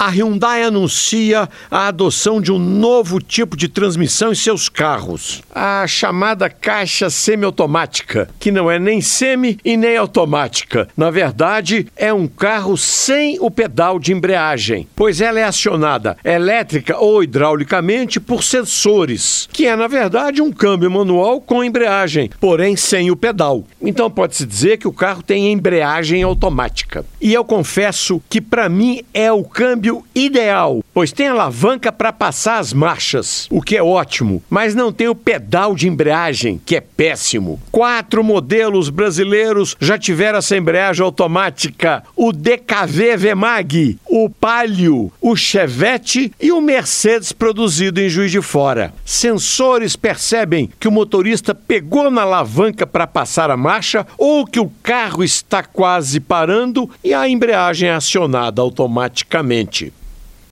A Hyundai anuncia a adoção de um novo tipo de transmissão em seus carros, a chamada caixa semiautomática, que não é nem semi e nem automática. Na verdade, é um carro sem o pedal de embreagem, pois ela é acionada elétrica ou hidraulicamente por sensores, que é na verdade um câmbio manual com embreagem, porém sem o pedal. Então pode-se dizer que o carro tem embreagem automática. E eu confesso que para mim é o câmbio ideal, pois tem alavanca para passar as marchas, o que é ótimo, mas não tem o pedal de embreagem, que é péssimo. Quatro modelos brasileiros já tiveram essa embreagem automática: o DKV Vemag, o Palio, o Chevette e o Mercedes produzido em Juiz de Fora. Sensores percebem que o motorista pegou na alavanca para passar a marcha ou que o carro está quase parando e a embreagem é acionada automaticamente.